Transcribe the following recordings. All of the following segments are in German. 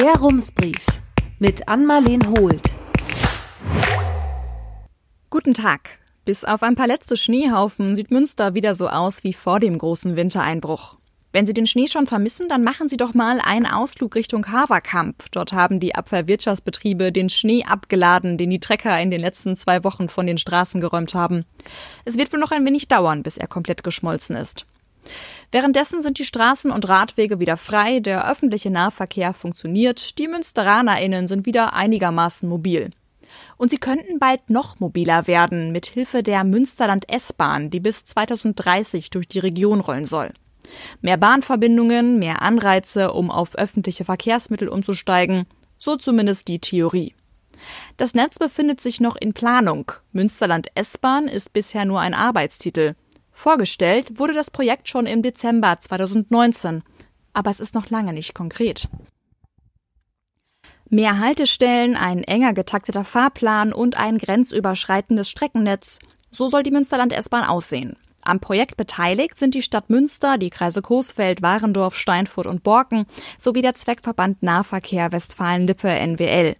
Der Rumsbrief mit Ann-Marleen Holt. Guten Tag. Bis auf ein paar letzte Schneehaufen sieht Münster wieder so aus wie vor dem großen Wintereinbruch. Wenn Sie den Schnee schon vermissen, dann machen Sie doch mal einen Ausflug Richtung Haverkamp. Dort haben die Abwehrwirtschaftsbetriebe den Schnee abgeladen, den die Trecker in den letzten zwei Wochen von den Straßen geräumt haben. Es wird wohl noch ein wenig dauern, bis er komplett geschmolzen ist. Währenddessen sind die Straßen und Radwege wieder frei, der öffentliche Nahverkehr funktioniert, die MünsteranerInnen sind wieder einigermaßen mobil. Und sie könnten bald noch mobiler werden, mit Hilfe der Münsterland S-Bahn, die bis 2030 durch die Region rollen soll. Mehr Bahnverbindungen, mehr Anreize, um auf öffentliche Verkehrsmittel umzusteigen, so zumindest die Theorie. Das Netz befindet sich noch in Planung. Münsterland S-Bahn ist bisher nur ein Arbeitstitel. Vorgestellt wurde das Projekt schon im Dezember 2019, aber es ist noch lange nicht konkret. Mehr Haltestellen, ein enger getakteter Fahrplan und ein grenzüberschreitendes Streckennetz, so soll die Münsterland S-Bahn aussehen. Am Projekt beteiligt sind die Stadt Münster, die Kreise Coesfeld, Warendorf, Steinfurt und Borken sowie der Zweckverband Nahverkehr Westfalen-Lippe NWL.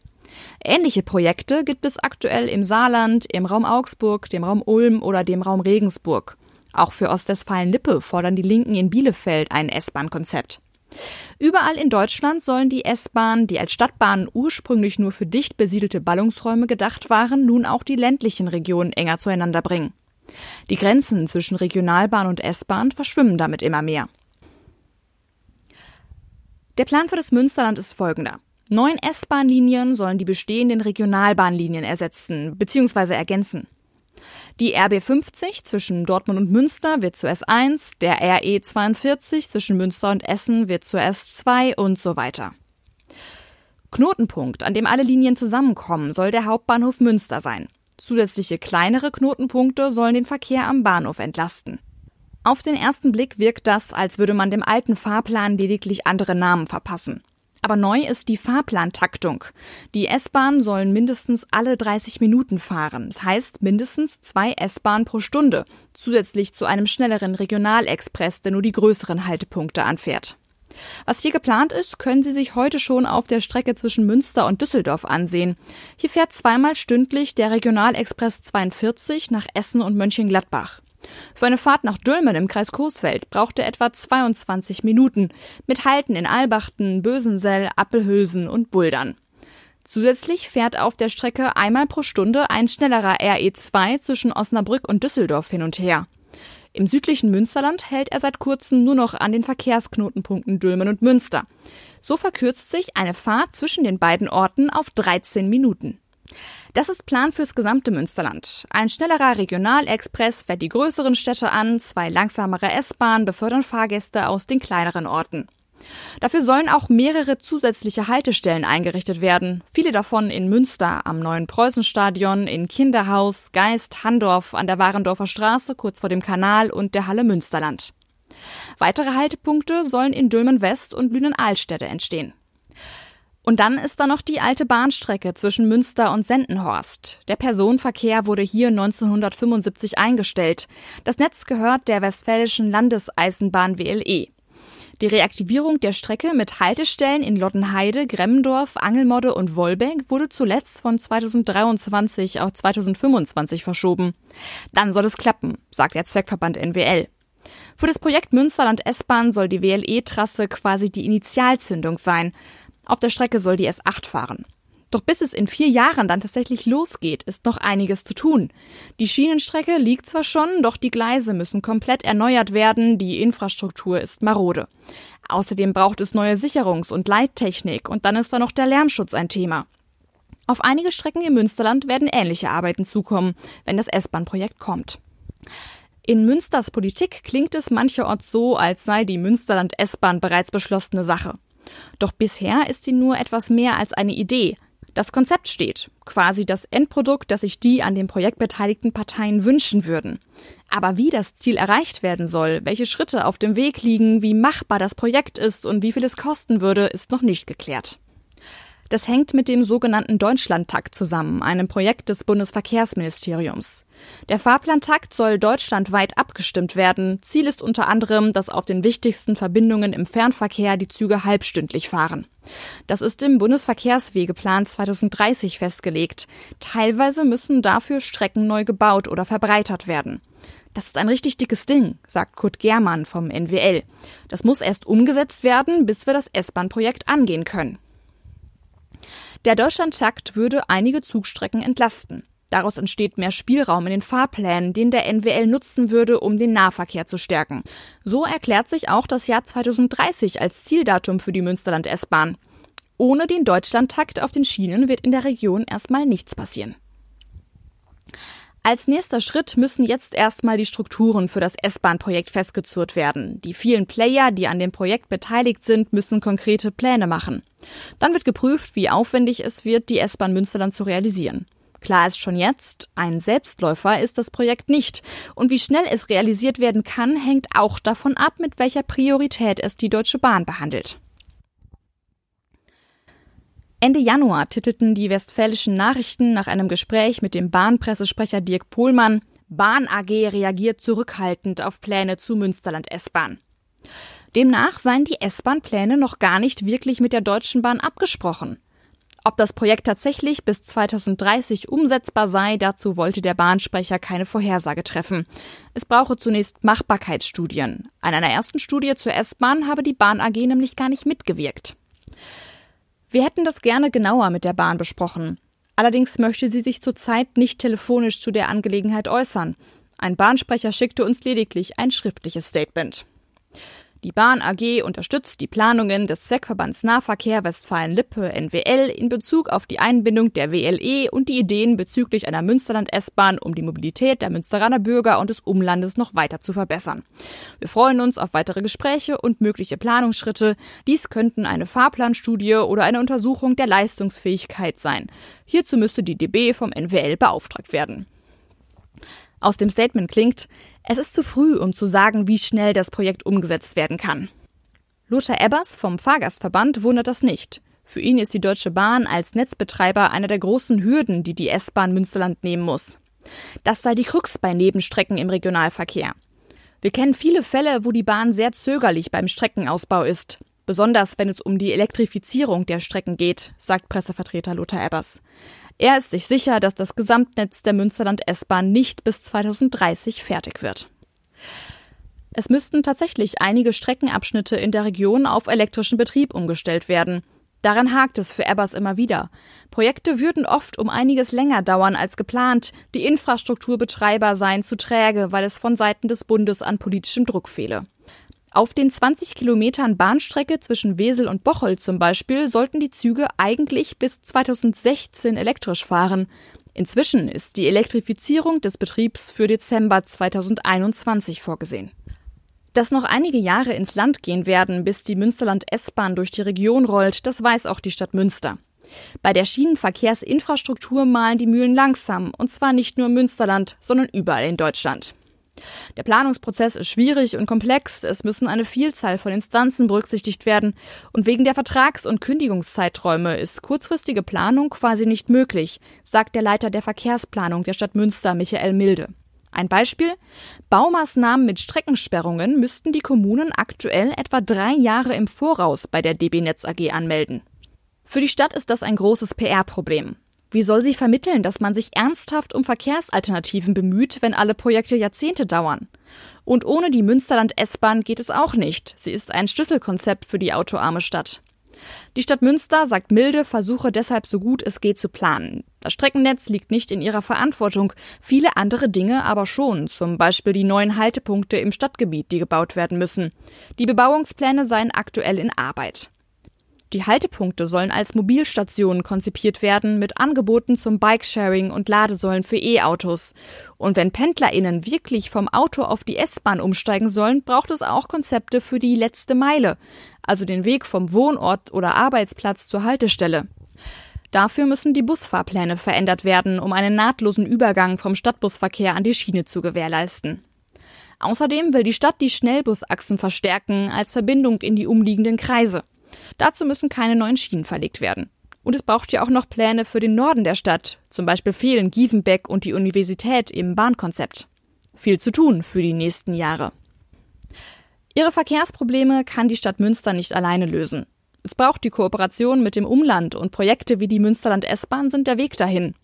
Ähnliche Projekte gibt es aktuell im Saarland, im Raum Augsburg, dem Raum Ulm oder dem Raum Regensburg. Auch für Ostwestfalen-Lippe fordern die Linken in Bielefeld ein S-Bahn-Konzept. Überall in Deutschland sollen die S-Bahnen, die als Stadtbahnen ursprünglich nur für dicht besiedelte Ballungsräume gedacht waren, nun auch die ländlichen Regionen enger zueinander bringen. Die Grenzen zwischen Regionalbahn und S-Bahn verschwimmen damit immer mehr. Der Plan für das Münsterland ist folgender. Neun S-Bahn-Linien sollen die bestehenden Regionalbahnlinien ersetzen bzw. ergänzen. Die RB 50 zwischen Dortmund und Münster wird zur S1, der RE 42 zwischen Münster und Essen wird zur S2 und so weiter. Knotenpunkt, an dem alle Linien zusammenkommen, soll der Hauptbahnhof Münster sein. Zusätzliche kleinere Knotenpunkte sollen den Verkehr am Bahnhof entlasten. Auf den ersten Blick wirkt das, als würde man dem alten Fahrplan lediglich andere Namen verpassen. Aber neu ist die Fahrplantaktung. Die S-Bahnen sollen mindestens alle 30 Minuten fahren. Das heißt mindestens zwei S-Bahnen pro Stunde, zusätzlich zu einem schnelleren Regionalexpress, der nur die größeren Haltepunkte anfährt. Was hier geplant ist, können Sie sich heute schon auf der Strecke zwischen Münster und Düsseldorf ansehen. Hier fährt zweimal stündlich der Regionalexpress 42 nach Essen und Mönchengladbach. Für eine Fahrt nach Dülmen im Kreis Coesfeld brauchte er etwa 22 Minuten, mit Halten in Albachten, Bösensell, Appelhülsen und Buldern. Zusätzlich fährt auf der Strecke einmal pro Stunde ein schnellerer RE2 zwischen Osnabrück und Düsseldorf hin und her. Im südlichen Münsterland hält er seit kurzem nur noch an den Verkehrsknotenpunkten Dülmen und Münster. So verkürzt sich eine Fahrt zwischen den beiden Orten auf 13 Minuten. Das ist Plan fürs gesamte Münsterland. Ein schnellerer Regionalexpress fährt die größeren Städte an, zwei langsamere S-Bahnen befördern Fahrgäste aus den kleineren Orten. Dafür sollen auch mehrere zusätzliche Haltestellen eingerichtet werden, viele davon in Münster am neuen Preußenstadion, in Kinderhaus, Geist, Handorf, an der Warendorfer Straße kurz vor dem Kanal und der Halle Münsterland. Weitere Haltepunkte sollen in Dülmen West und Lünen-Alstädte entstehen. Und dann ist da noch die alte Bahnstrecke zwischen Münster und Sendenhorst. Der Personenverkehr wurde hier 1975 eingestellt. Das Netz gehört der Westfälischen Landeseisenbahn WLE. Die Reaktivierung der Strecke mit Haltestellen in Lottenheide, Gremmendorf, Angelmodde und Wolbeck wurde zuletzt von 2023 auf 2025 verschoben. Dann soll es klappen, sagt der Zweckverband NWL. Für das Projekt Münsterland S-Bahn soll die WLE-Trasse quasi die Initialzündung sein. Auf der Strecke soll die S8 fahren. Doch bis es in vier Jahren dann tatsächlich losgeht, ist noch einiges zu tun. Die Schienenstrecke liegt zwar schon, doch die Gleise müssen komplett erneuert werden, die Infrastruktur ist marode. Außerdem braucht es neue Sicherungs- und Leittechnik und dann ist da noch der Lärmschutz ein Thema. Auf einige Strecken im Münsterland werden ähnliche Arbeiten zukommen, wenn das S-Bahn-Projekt kommt. In Münsters Politik klingt es mancherorts so, als sei die Münsterland S-Bahn bereits beschlossene Sache. Doch bisher ist sie nur etwas mehr als eine Idee. Das Konzept steht, quasi das Endprodukt, das sich die an dem Projekt beteiligten Parteien wünschen würden. Aber wie das Ziel erreicht werden soll, welche Schritte auf dem Weg liegen, wie machbar das Projekt ist und wie viel es kosten würde, ist noch nicht geklärt. Das hängt mit dem sogenannten Deutschlandtakt zusammen, einem Projekt des Bundesverkehrsministeriums. Der Fahrplantakt soll deutschlandweit abgestimmt werden. Ziel ist unter anderem, dass auf den wichtigsten Verbindungen im Fernverkehr die Züge halbstündlich fahren. Das ist im Bundesverkehrswegeplan 2030 festgelegt. Teilweise müssen dafür Strecken neu gebaut oder verbreitert werden. Das ist ein richtig dickes Ding, sagt Kurt Germann vom NWL. Das muss erst umgesetzt werden, bis wir das S-Bahn-Projekt angehen können. Der Deutschlandtakt würde einige Zugstrecken entlasten. Daraus entsteht mehr Spielraum in den Fahrplänen, den der NWL nutzen würde, um den Nahverkehr zu stärken. So erklärt sich auch das Jahr 2030 als Zieldatum für die Münsterland S-Bahn. Ohne den Deutschlandtakt auf den Schienen wird in der Region erstmal nichts passieren. Als nächster Schritt müssen jetzt erstmal die Strukturen für das S-Bahn-Projekt festgezurrt werden. Die vielen Player, die an dem Projekt beteiligt sind, müssen konkrete Pläne machen. Dann wird geprüft, wie aufwendig es wird, die S-Bahn Münsterland zu realisieren. Klar ist schon jetzt, ein Selbstläufer ist das Projekt nicht. Und wie schnell es realisiert werden kann, hängt auch davon ab, mit welcher Priorität es die Deutsche Bahn behandelt. Ende Januar titelten die westfälischen Nachrichten nach einem Gespräch mit dem Bahnpressesprecher Dirk Pohlmann Bahn AG reagiert zurückhaltend auf Pläne zu Münsterland S-Bahn. Demnach seien die S-Bahn-Pläne noch gar nicht wirklich mit der Deutschen Bahn abgesprochen. Ob das Projekt tatsächlich bis 2030 umsetzbar sei, dazu wollte der Bahnsprecher keine Vorhersage treffen. Es brauche zunächst Machbarkeitsstudien. An einer ersten Studie zur S-Bahn habe die Bahn AG nämlich gar nicht mitgewirkt. Wir hätten das gerne genauer mit der Bahn besprochen. Allerdings möchte sie sich zurzeit nicht telefonisch zu der Angelegenheit äußern. Ein Bahnsprecher schickte uns lediglich ein schriftliches Statement. Die Bahn AG unterstützt die Planungen des Zweckverbands Nahverkehr Westfalen-Lippe NWL in Bezug auf die Einbindung der WLE und die Ideen bezüglich einer Münsterland-S-Bahn, um die Mobilität der Münsteraner Bürger und des Umlandes noch weiter zu verbessern. Wir freuen uns auf weitere Gespräche und mögliche Planungsschritte. Dies könnten eine Fahrplanstudie oder eine Untersuchung der Leistungsfähigkeit sein. Hierzu müsste die DB vom NWL beauftragt werden. Aus dem Statement klingt, es ist zu früh, um zu sagen, wie schnell das Projekt umgesetzt werden kann. Lothar Ebbers vom Fahrgastverband wundert das nicht. Für ihn ist die Deutsche Bahn als Netzbetreiber einer der großen Hürden, die die S-Bahn Münsterland nehmen muss. Das sei die Krux bei Nebenstrecken im Regionalverkehr. Wir kennen viele Fälle, wo die Bahn sehr zögerlich beim Streckenausbau ist, besonders wenn es um die Elektrifizierung der Strecken geht, sagt Pressevertreter Lothar Ebbers. Er ist sich sicher, dass das Gesamtnetz der Münsterland S-Bahn nicht bis 2030 fertig wird. Es müssten tatsächlich einige Streckenabschnitte in der Region auf elektrischen Betrieb umgestellt werden. Daran hakt es für Ebbers immer wieder. Projekte würden oft um einiges länger dauern als geplant. Die Infrastrukturbetreiber seien zu träge, weil es von Seiten des Bundes an politischem Druck fehle. Auf den 20 Kilometern Bahnstrecke zwischen Wesel und Bocholt zum Beispiel sollten die Züge eigentlich bis 2016 elektrisch fahren. Inzwischen ist die Elektrifizierung des Betriebs für Dezember 2021 vorgesehen. Dass noch einige Jahre ins Land gehen werden, bis die Münsterland S-Bahn durch die Region rollt, das weiß auch die Stadt Münster. Bei der Schienenverkehrsinfrastruktur malen die Mühlen langsam, und zwar nicht nur im Münsterland, sondern überall in Deutschland. Der Planungsprozess ist schwierig und komplex, es müssen eine Vielzahl von Instanzen berücksichtigt werden und wegen der Vertrags- und Kündigungszeiträume ist kurzfristige Planung quasi nicht möglich, sagt der Leiter der Verkehrsplanung der Stadt Münster, Michael Milde. Ein Beispiel? Baumaßnahmen mit Streckensperrungen müssten die Kommunen aktuell etwa drei Jahre im Voraus bei der DB Netz AG anmelden. Für die Stadt ist das ein großes PR-Problem. Wie soll sie vermitteln, dass man sich ernsthaft um Verkehrsalternativen bemüht, wenn alle Projekte Jahrzehnte dauern? Und ohne die Münsterland S-Bahn geht es auch nicht. Sie ist ein Schlüsselkonzept für die autoarme Stadt. Die Stadt Münster, sagt Milde, versuche deshalb so gut es geht zu planen. Das Streckennetz liegt nicht in ihrer Verantwortung, viele andere Dinge aber schon, zum Beispiel die neuen Haltepunkte im Stadtgebiet, die gebaut werden müssen. Die Bebauungspläne seien aktuell in Arbeit. Die Haltepunkte sollen als Mobilstationen konzipiert werden mit Angeboten zum Bikesharing und Ladesäulen für E-Autos. Und wenn PendlerInnen wirklich vom Auto auf die S-Bahn umsteigen sollen, braucht es auch Konzepte für die letzte Meile, also den Weg vom Wohnort oder Arbeitsplatz zur Haltestelle. Dafür müssen die Busfahrpläne verändert werden, um einen nahtlosen Übergang vom Stadtbusverkehr an die Schiene zu gewährleisten. Außerdem will die Stadt die Schnellbusachsen verstärken als Verbindung in die umliegenden Kreise. Dazu müssen keine neuen Schienen verlegt werden. Und es braucht ja auch noch Pläne für den Norden der Stadt. Zum Beispiel fehlen Gievenbeck und die Universität im Bahnkonzept. Viel zu tun für die nächsten Jahre. Ihre Verkehrsprobleme kann die Stadt Münster nicht alleine lösen. Es braucht die Kooperation mit dem Umland und Projekte wie die Münsterland S-Bahn sind der Weg dahin.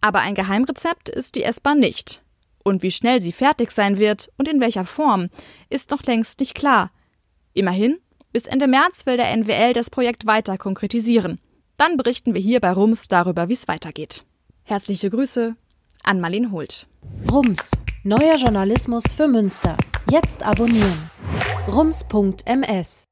Aber ein Geheimrezept ist die S-Bahn nicht. Und wie schnell sie fertig sein wird und in welcher Form, ist noch längst nicht klar. Immerhin, bis Ende März will der NWL das Projekt weiter konkretisieren. Dann berichten wir hier bei Rums darüber, wie es weitergeht. Herzliche Grüße an Marlene Holt. Rums, neuer Journalismus für Münster. Jetzt abonnieren. rums.ms